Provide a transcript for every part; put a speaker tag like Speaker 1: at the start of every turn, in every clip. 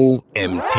Speaker 1: OMT.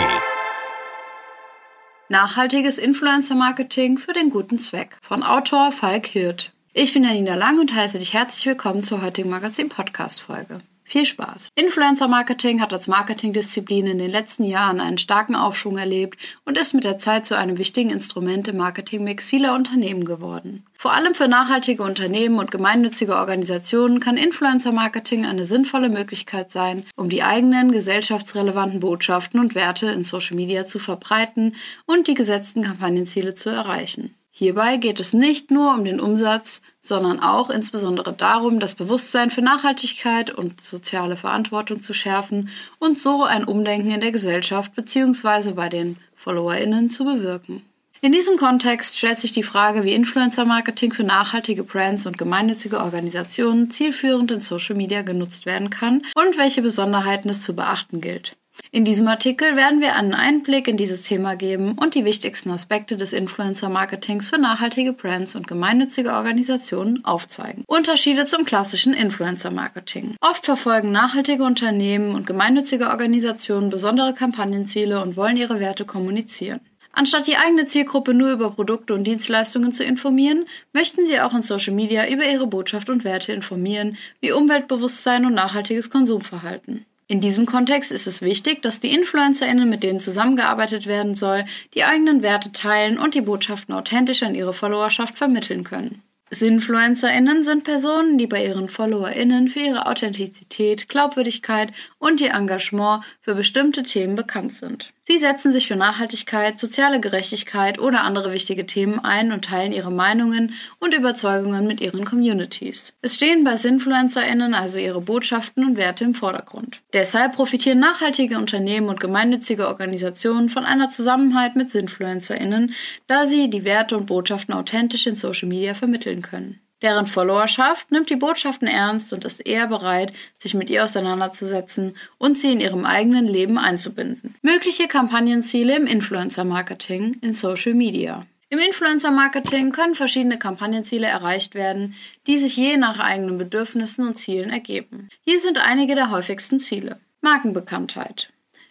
Speaker 2: Nachhaltiges Influencer-Marketing für den guten Zweck von Autor Falk Hirt. Ich bin Janina Lang und heiße dich herzlich willkommen zur heutigen Magazin-Podcast-Folge. Viel Spaß! Influencer-Marketing hat als Marketingdisziplin in den letzten Jahren einen starken Aufschwung erlebt und ist mit der Zeit zu einem wichtigen Instrument im Marketingmix vieler Unternehmen geworden. Vor allem für nachhaltige Unternehmen und gemeinnützige Organisationen kann Influencer-Marketing eine sinnvolle Möglichkeit sein, um die eigenen gesellschaftsrelevanten Botschaften und Werte in Social Media zu verbreiten und die gesetzten Kampagnenziele zu erreichen. Hierbei geht es nicht nur um den Umsatz, sondern auch insbesondere darum, das Bewusstsein für Nachhaltigkeit und soziale Verantwortung zu schärfen und so ein Umdenken in der Gesellschaft bzw. bei den Followerinnen zu bewirken. In diesem Kontext stellt sich die Frage, wie Influencer-Marketing für nachhaltige Brands und gemeinnützige Organisationen zielführend in Social Media genutzt werden kann und welche Besonderheiten es zu beachten gilt. In diesem Artikel werden wir einen Einblick in dieses Thema geben und die wichtigsten Aspekte des Influencer-Marketings für nachhaltige Brands und gemeinnützige Organisationen aufzeigen. Unterschiede zum klassischen Influencer-Marketing. Oft verfolgen nachhaltige Unternehmen und gemeinnützige Organisationen besondere Kampagnenziele und wollen ihre Werte kommunizieren. Anstatt die eigene Zielgruppe nur über Produkte und Dienstleistungen zu informieren, möchten sie auch in Social Media über ihre Botschaft und Werte informieren, wie Umweltbewusstsein und nachhaltiges Konsumverhalten. In diesem Kontext ist es wichtig, dass die InfluencerInnen, mit denen zusammengearbeitet werden soll, die eigenen Werte teilen und die Botschaften authentisch an ihre Followerschaft vermitteln können. SinfluencerInnen sind Personen, die bei ihren FollowerInnen für ihre Authentizität, Glaubwürdigkeit und ihr Engagement für bestimmte Themen bekannt sind. Sie setzen sich für Nachhaltigkeit, soziale Gerechtigkeit oder andere wichtige Themen ein und teilen ihre Meinungen und Überzeugungen mit ihren Communities. Es stehen bei SinfluencerInnen also ihre Botschaften und Werte im Vordergrund. Deshalb profitieren nachhaltige Unternehmen und gemeinnützige Organisationen von einer Zusammenarbeit mit SinfluencerInnen, da sie die Werte und Botschaften authentisch in Social Media vermitteln können. Deren Followerschaft nimmt die Botschaften ernst und ist eher bereit, sich mit ihr auseinanderzusetzen und sie in ihrem eigenen Leben einzubinden. Mögliche Kampagnenziele im Influencer-Marketing in Social Media. Im Influencer-Marketing können verschiedene Kampagnenziele erreicht werden, die sich je nach eigenen Bedürfnissen und Zielen ergeben. Hier sind einige der häufigsten Ziele. Markenbekanntheit.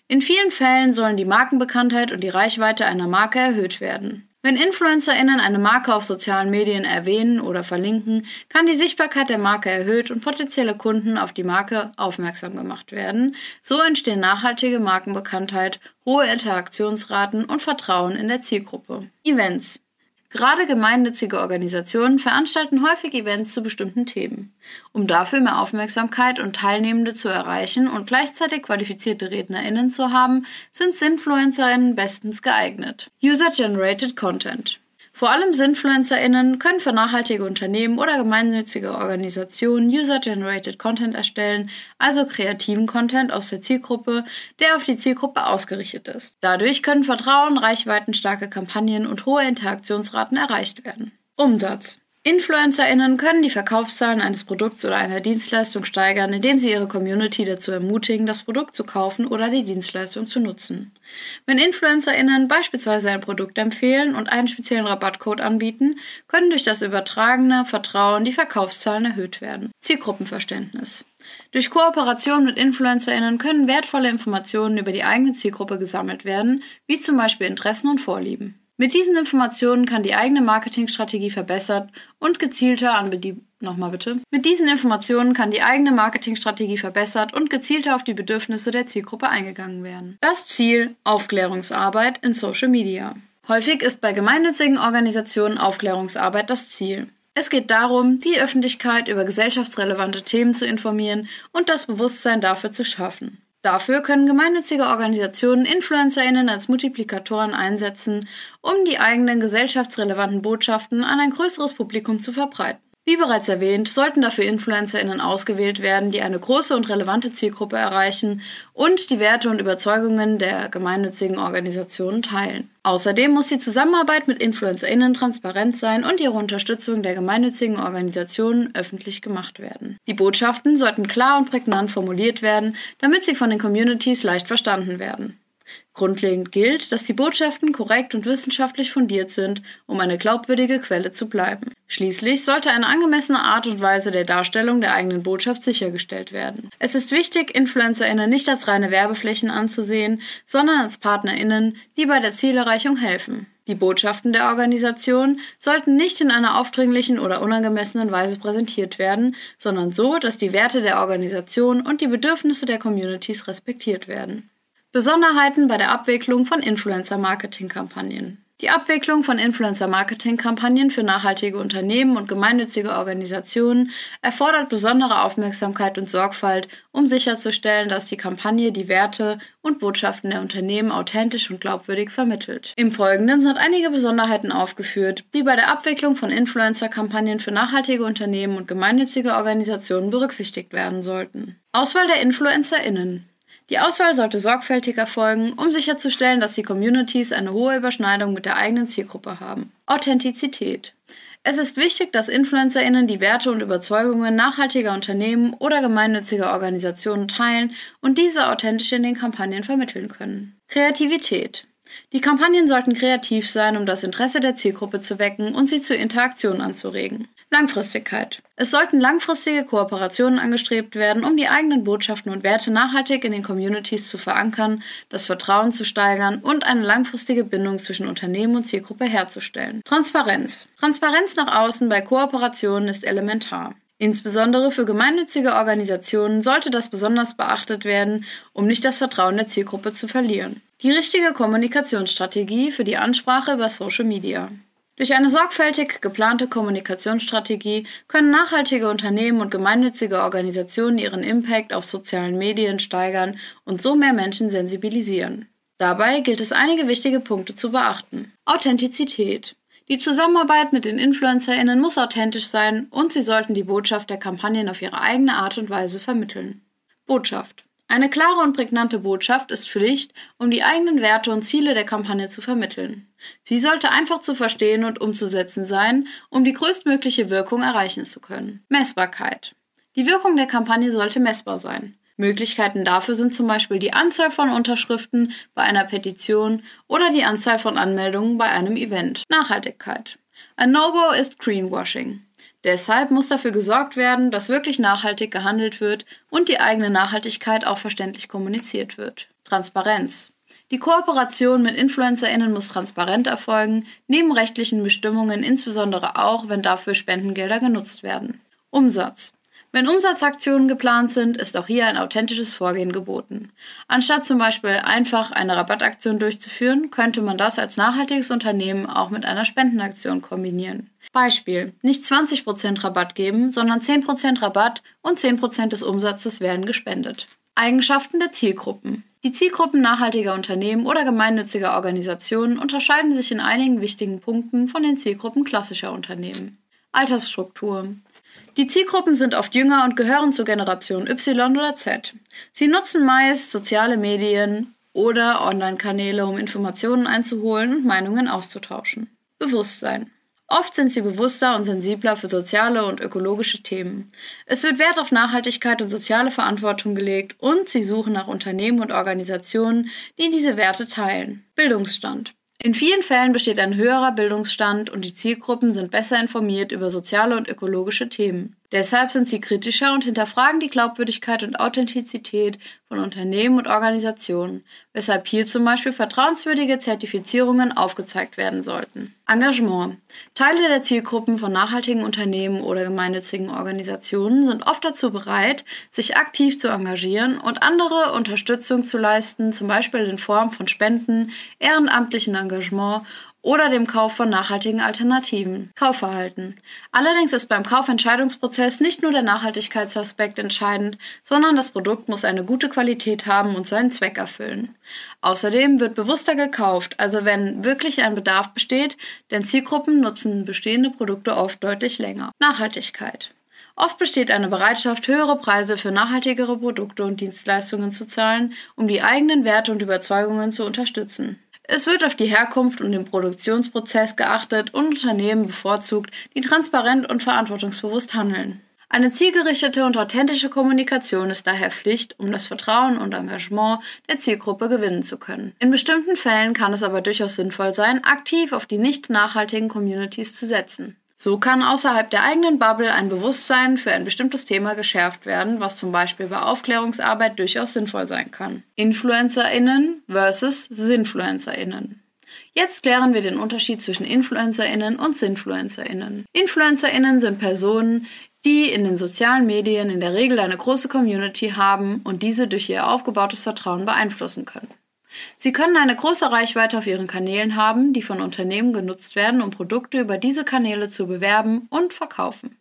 Speaker 2: In vielen Fällen sollen die Markenbekanntheit und die Reichweite einer Marke erhöht werden. Wenn InfluencerInnen eine Marke auf sozialen Medien erwähnen oder verlinken, kann die Sichtbarkeit der Marke erhöht und potenzielle Kunden auf die Marke aufmerksam gemacht werden. So entstehen nachhaltige Markenbekanntheit, hohe Interaktionsraten und Vertrauen in der Zielgruppe. Events Gerade gemeinnützige Organisationen veranstalten häufig Events zu bestimmten Themen. Um dafür mehr Aufmerksamkeit und Teilnehmende zu erreichen und gleichzeitig qualifizierte RednerInnen zu haben, sind SinfluencerInnen bestens geeignet. User-Generated Content vor allem SinfluencerInnen können für nachhaltige Unternehmen oder gemeinnützige Organisationen User-Generated Content erstellen, also kreativen Content aus der Zielgruppe, der auf die Zielgruppe ausgerichtet ist. Dadurch können Vertrauen, reichweitenstarke Kampagnen und hohe Interaktionsraten erreicht werden. Umsatz InfluencerInnen können die Verkaufszahlen eines Produkts oder einer Dienstleistung steigern, indem sie ihre Community dazu ermutigen, das Produkt zu kaufen oder die Dienstleistung zu nutzen. Wenn InfluencerInnen beispielsweise ein Produkt empfehlen und einen speziellen Rabattcode anbieten, können durch das übertragene Vertrauen die Verkaufszahlen erhöht werden. Zielgruppenverständnis. Durch Kooperation mit InfluencerInnen können wertvolle Informationen über die eigene Zielgruppe gesammelt werden, wie zum Beispiel Interessen und Vorlieben. Mit diesen Informationen kann die eigene Marketingstrategie verbessert und gezielter an die nochmal bitte. Mit diesen Informationen kann die eigene Marketingstrategie verbessert und gezielter auf die Bedürfnisse der Zielgruppe eingegangen werden. Das Ziel Aufklärungsarbeit in Social Media. Häufig ist bei gemeinnützigen Organisationen Aufklärungsarbeit das Ziel. Es geht darum, die Öffentlichkeit über gesellschaftsrelevante Themen zu informieren und das Bewusstsein dafür zu schaffen. Dafür können gemeinnützige Organisationen InfluencerInnen als Multiplikatoren einsetzen, um die eigenen gesellschaftsrelevanten Botschaften an ein größeres Publikum zu verbreiten. Wie bereits erwähnt, sollten dafür InfluencerInnen ausgewählt werden, die eine große und relevante Zielgruppe erreichen und die Werte und Überzeugungen der gemeinnützigen Organisationen teilen. Außerdem muss die Zusammenarbeit mit InfluencerInnen transparent sein und ihre Unterstützung der gemeinnützigen Organisationen öffentlich gemacht werden. Die Botschaften sollten klar und prägnant formuliert werden, damit sie von den Communities leicht verstanden werden. Grundlegend gilt, dass die Botschaften korrekt und wissenschaftlich fundiert sind, um eine glaubwürdige Quelle zu bleiben. Schließlich sollte eine angemessene Art und Weise der Darstellung der eigenen Botschaft sichergestellt werden. Es ist wichtig, InfluencerInnen nicht als reine Werbeflächen anzusehen, sondern als PartnerInnen, die bei der Zielerreichung helfen. Die Botschaften der Organisation sollten nicht in einer aufdringlichen oder unangemessenen Weise präsentiert werden, sondern so, dass die Werte der Organisation und die Bedürfnisse der Communities respektiert werden. Besonderheiten bei der Abwicklung von Influencer-Marketing-Kampagnen. Die Abwicklung von Influencer-Marketing-Kampagnen für nachhaltige Unternehmen und gemeinnützige Organisationen erfordert besondere Aufmerksamkeit und Sorgfalt, um sicherzustellen, dass die Kampagne die Werte und Botschaften der Unternehmen authentisch und glaubwürdig vermittelt. Im Folgenden sind einige Besonderheiten aufgeführt, die bei der Abwicklung von Influencer-Kampagnen für nachhaltige Unternehmen und gemeinnützige Organisationen berücksichtigt werden sollten. Auswahl der InfluencerInnen. Die Auswahl sollte sorgfältig erfolgen, um sicherzustellen, dass die Communities eine hohe Überschneidung mit der eigenen Zielgruppe haben. Authentizität. Es ist wichtig, dass InfluencerInnen die Werte und Überzeugungen nachhaltiger Unternehmen oder gemeinnütziger Organisationen teilen und diese authentisch in den Kampagnen vermitteln können. Kreativität. Die Kampagnen sollten kreativ sein, um das Interesse der Zielgruppe zu wecken und sie zur Interaktion anzuregen. Langfristigkeit. Es sollten langfristige Kooperationen angestrebt werden, um die eigenen Botschaften und Werte nachhaltig in den Communities zu verankern, das Vertrauen zu steigern und eine langfristige Bindung zwischen Unternehmen und Zielgruppe herzustellen. Transparenz. Transparenz nach außen bei Kooperationen ist elementar. Insbesondere für gemeinnützige Organisationen sollte das besonders beachtet werden, um nicht das Vertrauen der Zielgruppe zu verlieren. Die richtige Kommunikationsstrategie für die Ansprache über Social Media. Durch eine sorgfältig geplante Kommunikationsstrategie können nachhaltige Unternehmen und gemeinnützige Organisationen ihren Impact auf sozialen Medien steigern und so mehr Menschen sensibilisieren. Dabei gilt es einige wichtige Punkte zu beachten. Authentizität. Die Zusammenarbeit mit den InfluencerInnen muss authentisch sein und sie sollten die Botschaft der Kampagnen auf ihre eigene Art und Weise vermitteln. Botschaft. Eine klare und prägnante Botschaft ist Pflicht, um die eigenen Werte und Ziele der Kampagne zu vermitteln. Sie sollte einfach zu verstehen und umzusetzen sein, um die größtmögliche Wirkung erreichen zu können. Messbarkeit. Die Wirkung der Kampagne sollte messbar sein. Möglichkeiten dafür sind zum Beispiel die Anzahl von Unterschriften bei einer Petition oder die Anzahl von Anmeldungen bei einem Event. Nachhaltigkeit. Ein No-Go ist Greenwashing. Deshalb muss dafür gesorgt werden, dass wirklich nachhaltig gehandelt wird und die eigene Nachhaltigkeit auch verständlich kommuniziert wird. Transparenz. Die Kooperation mit InfluencerInnen muss transparent erfolgen, neben rechtlichen Bestimmungen insbesondere auch, wenn dafür Spendengelder genutzt werden. Umsatz. Wenn Umsatzaktionen geplant sind, ist auch hier ein authentisches Vorgehen geboten. Anstatt zum Beispiel einfach eine Rabattaktion durchzuführen, könnte man das als nachhaltiges Unternehmen auch mit einer Spendenaktion kombinieren. Beispiel: Nicht 20% Rabatt geben, sondern 10% Rabatt und 10% des Umsatzes werden gespendet. Eigenschaften der Zielgruppen. Die Zielgruppen nachhaltiger Unternehmen oder gemeinnütziger Organisationen unterscheiden sich in einigen wichtigen Punkten von den Zielgruppen klassischer Unternehmen. Altersstruktur. Die Zielgruppen sind oft jünger und gehören zur Generation Y oder Z. Sie nutzen meist soziale Medien oder Online-Kanäle, um Informationen einzuholen und Meinungen auszutauschen. Bewusstsein. Oft sind sie bewusster und sensibler für soziale und ökologische Themen. Es wird Wert auf Nachhaltigkeit und soziale Verantwortung gelegt und sie suchen nach Unternehmen und Organisationen, die diese Werte teilen. Bildungsstand. In vielen Fällen besteht ein höherer Bildungsstand und die Zielgruppen sind besser informiert über soziale und ökologische Themen. Deshalb sind sie kritischer und hinterfragen die Glaubwürdigkeit und Authentizität von Unternehmen und Organisationen, weshalb hier zum Beispiel vertrauenswürdige Zertifizierungen aufgezeigt werden sollten. Engagement. Teile der Zielgruppen von nachhaltigen Unternehmen oder gemeinnützigen Organisationen sind oft dazu bereit, sich aktiv zu engagieren und andere Unterstützung zu leisten, zum Beispiel in Form von Spenden, ehrenamtlichen Engagement oder dem Kauf von nachhaltigen Alternativen. Kaufverhalten. Allerdings ist beim Kaufentscheidungsprozess nicht nur der Nachhaltigkeitsaspekt entscheidend, sondern das Produkt muss eine gute Qualität haben und seinen Zweck erfüllen. Außerdem wird bewusster gekauft, also wenn wirklich ein Bedarf besteht, denn Zielgruppen nutzen bestehende Produkte oft deutlich länger. Nachhaltigkeit. Oft besteht eine Bereitschaft, höhere Preise für nachhaltigere Produkte und Dienstleistungen zu zahlen, um die eigenen Werte und Überzeugungen zu unterstützen. Es wird auf die Herkunft und den Produktionsprozess geachtet und Unternehmen bevorzugt, die transparent und verantwortungsbewusst handeln. Eine zielgerichtete und authentische Kommunikation ist daher Pflicht, um das Vertrauen und Engagement der Zielgruppe gewinnen zu können. In bestimmten Fällen kann es aber durchaus sinnvoll sein, aktiv auf die nicht nachhaltigen Communities zu setzen. So kann außerhalb der eigenen Bubble ein Bewusstsein für ein bestimmtes Thema geschärft werden, was zum Beispiel bei Aufklärungsarbeit durchaus sinnvoll sein kann. InfluencerInnen versus SinfluencerInnen. Jetzt klären wir den Unterschied zwischen InfluencerInnen und SinfluencerInnen. InfluencerInnen sind Personen, die in den sozialen Medien in der Regel eine große Community haben und diese durch ihr aufgebautes Vertrauen beeinflussen können. Sie können eine große Reichweite auf ihren Kanälen haben, die von Unternehmen genutzt werden, um Produkte über diese Kanäle zu bewerben und verkaufen.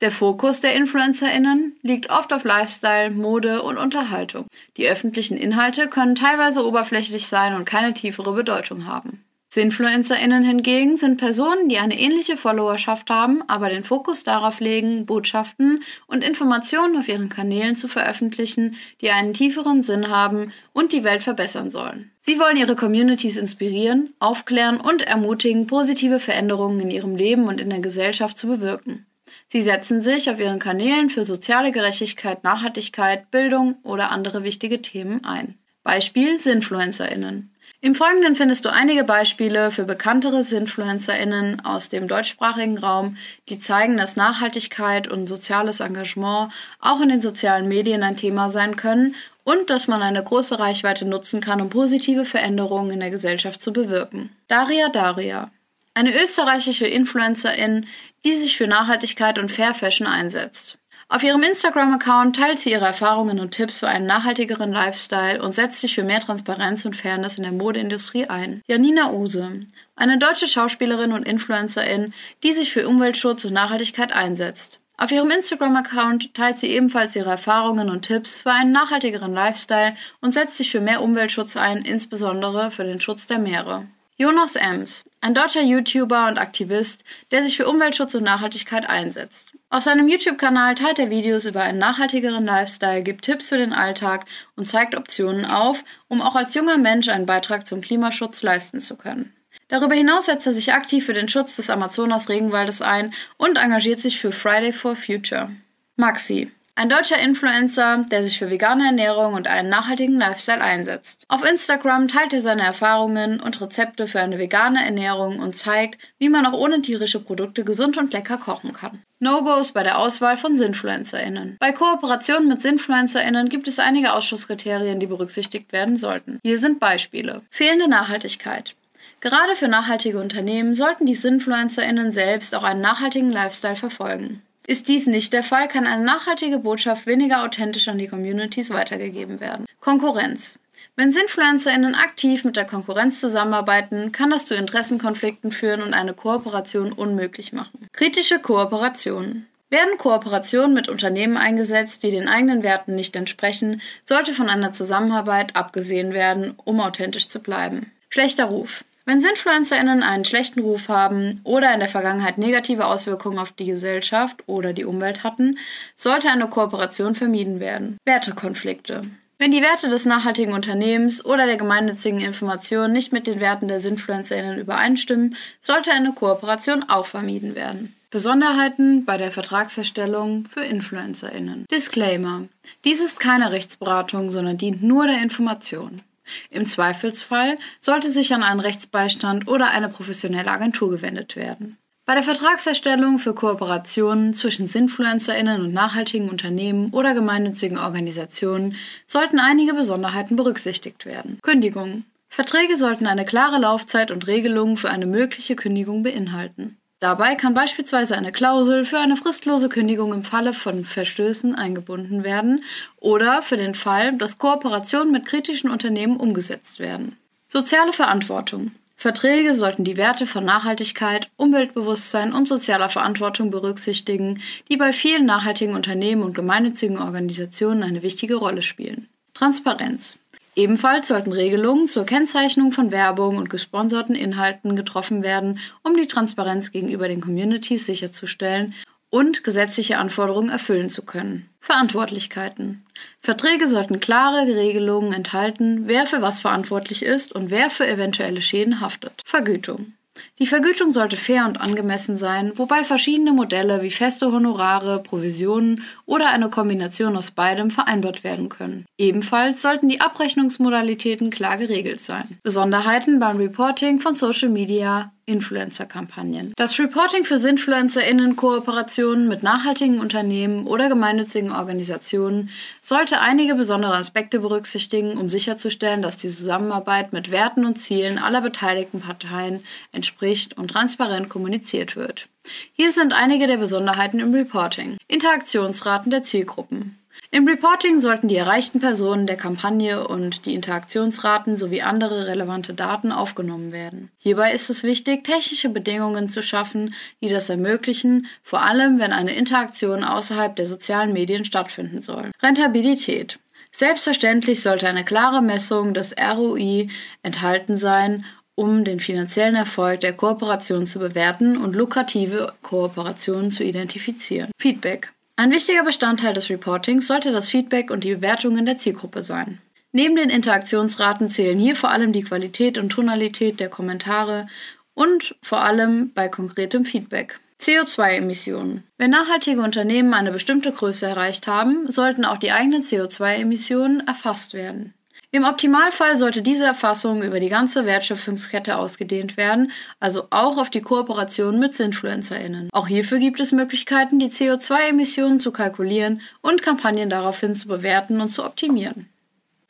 Speaker 2: Der Fokus der Influencerinnen liegt oft auf Lifestyle, Mode und Unterhaltung. Die öffentlichen Inhalte können teilweise oberflächlich sein und keine tiefere Bedeutung haben. SinfluencerInnen hingegen sind Personen, die eine ähnliche Followerschaft haben, aber den Fokus darauf legen, Botschaften und Informationen auf ihren Kanälen zu veröffentlichen, die einen tieferen Sinn haben und die Welt verbessern sollen. Sie wollen ihre Communities inspirieren, aufklären und ermutigen, positive Veränderungen in ihrem Leben und in der Gesellschaft zu bewirken. Sie setzen sich auf ihren Kanälen für soziale Gerechtigkeit, Nachhaltigkeit, Bildung oder andere wichtige Themen ein. Beispiel SinfluencerInnen. Im Folgenden findest du einige Beispiele für bekanntere SinfluencerInnen aus dem deutschsprachigen Raum, die zeigen, dass Nachhaltigkeit und soziales Engagement auch in den sozialen Medien ein Thema sein können und dass man eine große Reichweite nutzen kann, um positive Veränderungen in der Gesellschaft zu bewirken. Daria Daria. Eine österreichische Influencerin, die sich für Nachhaltigkeit und Fair Fashion einsetzt. Auf ihrem Instagram-Account teilt sie ihre Erfahrungen und Tipps für einen nachhaltigeren Lifestyle und setzt sich für mehr Transparenz und Fairness in der Modeindustrie ein. Janina Use, eine deutsche Schauspielerin und Influencerin, die sich für Umweltschutz und Nachhaltigkeit einsetzt. Auf ihrem Instagram-Account teilt sie ebenfalls ihre Erfahrungen und Tipps für einen nachhaltigeren Lifestyle und setzt sich für mehr Umweltschutz ein, insbesondere für den Schutz der Meere. Jonas Ems, ein deutscher YouTuber und Aktivist, der sich für Umweltschutz und Nachhaltigkeit einsetzt. Auf seinem YouTube-Kanal teilt er Videos über einen nachhaltigeren Lifestyle, gibt Tipps für den Alltag und zeigt Optionen auf, um auch als junger Mensch einen Beitrag zum Klimaschutz leisten zu können. Darüber hinaus setzt er sich aktiv für den Schutz des Amazonas-Regenwaldes ein und engagiert sich für Friday for Future. Maxi, ein deutscher Influencer, der sich für vegane Ernährung und einen nachhaltigen Lifestyle einsetzt. Auf Instagram teilt er seine Erfahrungen und Rezepte für eine vegane Ernährung und zeigt, wie man auch ohne tierische Produkte gesund und lecker kochen kann. No-Gos bei der Auswahl von SinfluencerInnen. Bei Kooperationen mit SinfluencerInnen gibt es einige Ausschusskriterien, die berücksichtigt werden sollten. Hier sind Beispiele. Fehlende Nachhaltigkeit. Gerade für nachhaltige Unternehmen sollten die SinfluencerInnen selbst auch einen nachhaltigen Lifestyle verfolgen. Ist dies nicht der Fall, kann eine nachhaltige Botschaft weniger authentisch an die Communities weitergegeben werden. Konkurrenz. Wenn SinfluencerInnen aktiv mit der Konkurrenz zusammenarbeiten, kann das zu Interessenkonflikten führen und eine Kooperation unmöglich machen. Kritische Kooperationen. Werden Kooperationen mit Unternehmen eingesetzt, die den eigenen Werten nicht entsprechen, sollte von einer Zusammenarbeit abgesehen werden, um authentisch zu bleiben. Schlechter Ruf. Wenn SinfluencerInnen einen schlechten Ruf haben oder in der Vergangenheit negative Auswirkungen auf die Gesellschaft oder die Umwelt hatten, sollte eine Kooperation vermieden werden. Wertekonflikte. Wenn die Werte des nachhaltigen Unternehmens oder der gemeinnützigen Information nicht mit den Werten der SinfluencerInnen übereinstimmen, sollte eine Kooperation auch vermieden werden. Besonderheiten bei der Vertragserstellung für InfluencerInnen. Disclaimer. Dies ist keine Rechtsberatung, sondern dient nur der Information. Im Zweifelsfall sollte sich an einen Rechtsbeistand oder eine professionelle Agentur gewendet werden. Bei der Vertragserstellung für Kooperationen zwischen SinfluencerInnen und nachhaltigen Unternehmen oder gemeinnützigen Organisationen sollten einige Besonderheiten berücksichtigt werden. Kündigung. Verträge sollten eine klare Laufzeit und Regelungen für eine mögliche Kündigung beinhalten. Dabei kann beispielsweise eine Klausel für eine fristlose Kündigung im Falle von Verstößen eingebunden werden oder für den Fall, dass Kooperationen mit kritischen Unternehmen umgesetzt werden. Soziale Verantwortung. Verträge sollten die Werte von Nachhaltigkeit, Umweltbewusstsein und sozialer Verantwortung berücksichtigen, die bei vielen nachhaltigen Unternehmen und gemeinnützigen Organisationen eine wichtige Rolle spielen. Transparenz. Ebenfalls sollten Regelungen zur Kennzeichnung von Werbung und gesponserten Inhalten getroffen werden, um die Transparenz gegenüber den Communities sicherzustellen und gesetzliche Anforderungen erfüllen zu können. Verantwortlichkeiten. Verträge sollten klare Regelungen enthalten, wer für was verantwortlich ist und wer für eventuelle Schäden haftet. Vergütung. Die Vergütung sollte fair und angemessen sein, wobei verschiedene Modelle wie feste Honorare, Provisionen oder eine Kombination aus beidem vereinbart werden können. Ebenfalls sollten die Abrechnungsmodalitäten klar geregelt sein. Besonderheiten beim Reporting von Social Media Influencer-Kampagnen. Das Reporting für SinfluencerInnen Kooperationen mit nachhaltigen Unternehmen oder gemeinnützigen Organisationen sollte einige besondere Aspekte berücksichtigen, um sicherzustellen, dass die Zusammenarbeit mit Werten und Zielen aller beteiligten Parteien entspricht und transparent kommuniziert wird. Hier sind einige der Besonderheiten im Reporting. Interaktionsraten der Zielgruppen. Im Reporting sollten die erreichten Personen der Kampagne und die Interaktionsraten sowie andere relevante Daten aufgenommen werden. Hierbei ist es wichtig, technische Bedingungen zu schaffen, die das ermöglichen, vor allem wenn eine Interaktion außerhalb der sozialen Medien stattfinden soll. Rentabilität. Selbstverständlich sollte eine klare Messung des ROI enthalten sein, um den finanziellen Erfolg der Kooperation zu bewerten und lukrative Kooperationen zu identifizieren. Feedback. Ein wichtiger Bestandteil des Reportings sollte das Feedback und die Bewertungen der Zielgruppe sein. Neben den Interaktionsraten zählen hier vor allem die Qualität und Tonalität der Kommentare und vor allem bei konkretem Feedback. CO2-Emissionen. Wenn nachhaltige Unternehmen eine bestimmte Größe erreicht haben, sollten auch die eigenen CO2-Emissionen erfasst werden. Im Optimalfall sollte diese Erfassung über die ganze Wertschöpfungskette ausgedehnt werden, also auch auf die Kooperation mit SinfluencerInnen. Auch hierfür gibt es Möglichkeiten, die CO2-Emissionen zu kalkulieren und Kampagnen daraufhin zu bewerten und zu optimieren.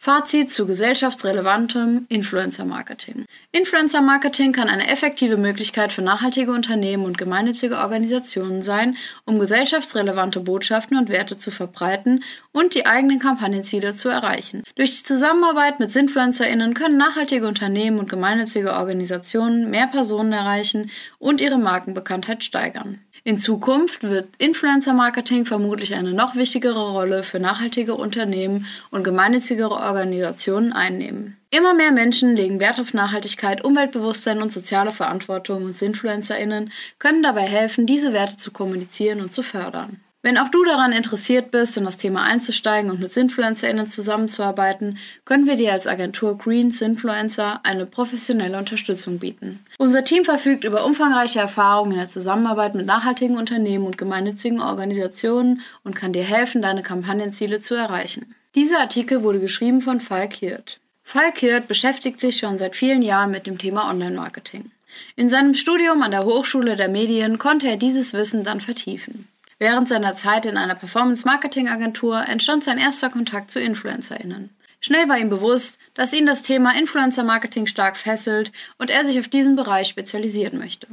Speaker 2: Fazit zu gesellschaftsrelevantem Influencer-Marketing. Influencer-Marketing kann eine effektive Möglichkeit für nachhaltige Unternehmen und gemeinnützige Organisationen sein, um gesellschaftsrelevante Botschaften und Werte zu verbreiten und die eigenen Kampagnenziele zu erreichen. Durch die Zusammenarbeit mit SinfluencerInnen können nachhaltige Unternehmen und gemeinnützige Organisationen mehr Personen erreichen und ihre Markenbekanntheit steigern. In Zukunft wird Influencer-Marketing vermutlich eine noch wichtigere Rolle für nachhaltige Unternehmen und gemeinnützige Organisationen einnehmen. Immer mehr Menschen legen Wert auf Nachhaltigkeit, Umweltbewusstsein und soziale Verantwortung und InfluencerInnen können dabei helfen, diese Werte zu kommunizieren und zu fördern. Wenn auch du daran interessiert bist, in das Thema einzusteigen und mit SinfluencerInnen zusammenzuarbeiten, können wir dir als Agentur Green Sinfluencer eine professionelle Unterstützung bieten. Unser Team verfügt über umfangreiche Erfahrungen in der Zusammenarbeit mit nachhaltigen Unternehmen und gemeinnützigen Organisationen und kann dir helfen, deine Kampagnenziele zu erreichen. Dieser Artikel wurde geschrieben von Falk Hirt. Falk Hirt beschäftigt sich schon seit vielen Jahren mit dem Thema Online-Marketing. In seinem Studium an der Hochschule der Medien konnte er dieses Wissen dann vertiefen. Während seiner Zeit in einer Performance-Marketing-Agentur entstand sein erster Kontakt zu InfluencerInnen. Schnell war ihm bewusst, dass ihn das Thema Influencer-Marketing stark fesselt und er sich auf diesen Bereich spezialisieren möchte.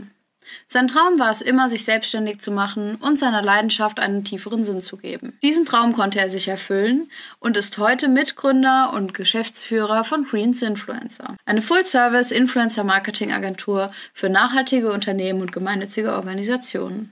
Speaker 2: Sein Traum war es immer, sich selbstständig zu machen und seiner Leidenschaft einen tieferen Sinn zu geben. Diesen Traum konnte er sich erfüllen und ist heute Mitgründer und Geschäftsführer von Greens Influencer, eine Full-Service Influencer-Marketing-Agentur für nachhaltige Unternehmen und gemeinnützige Organisationen.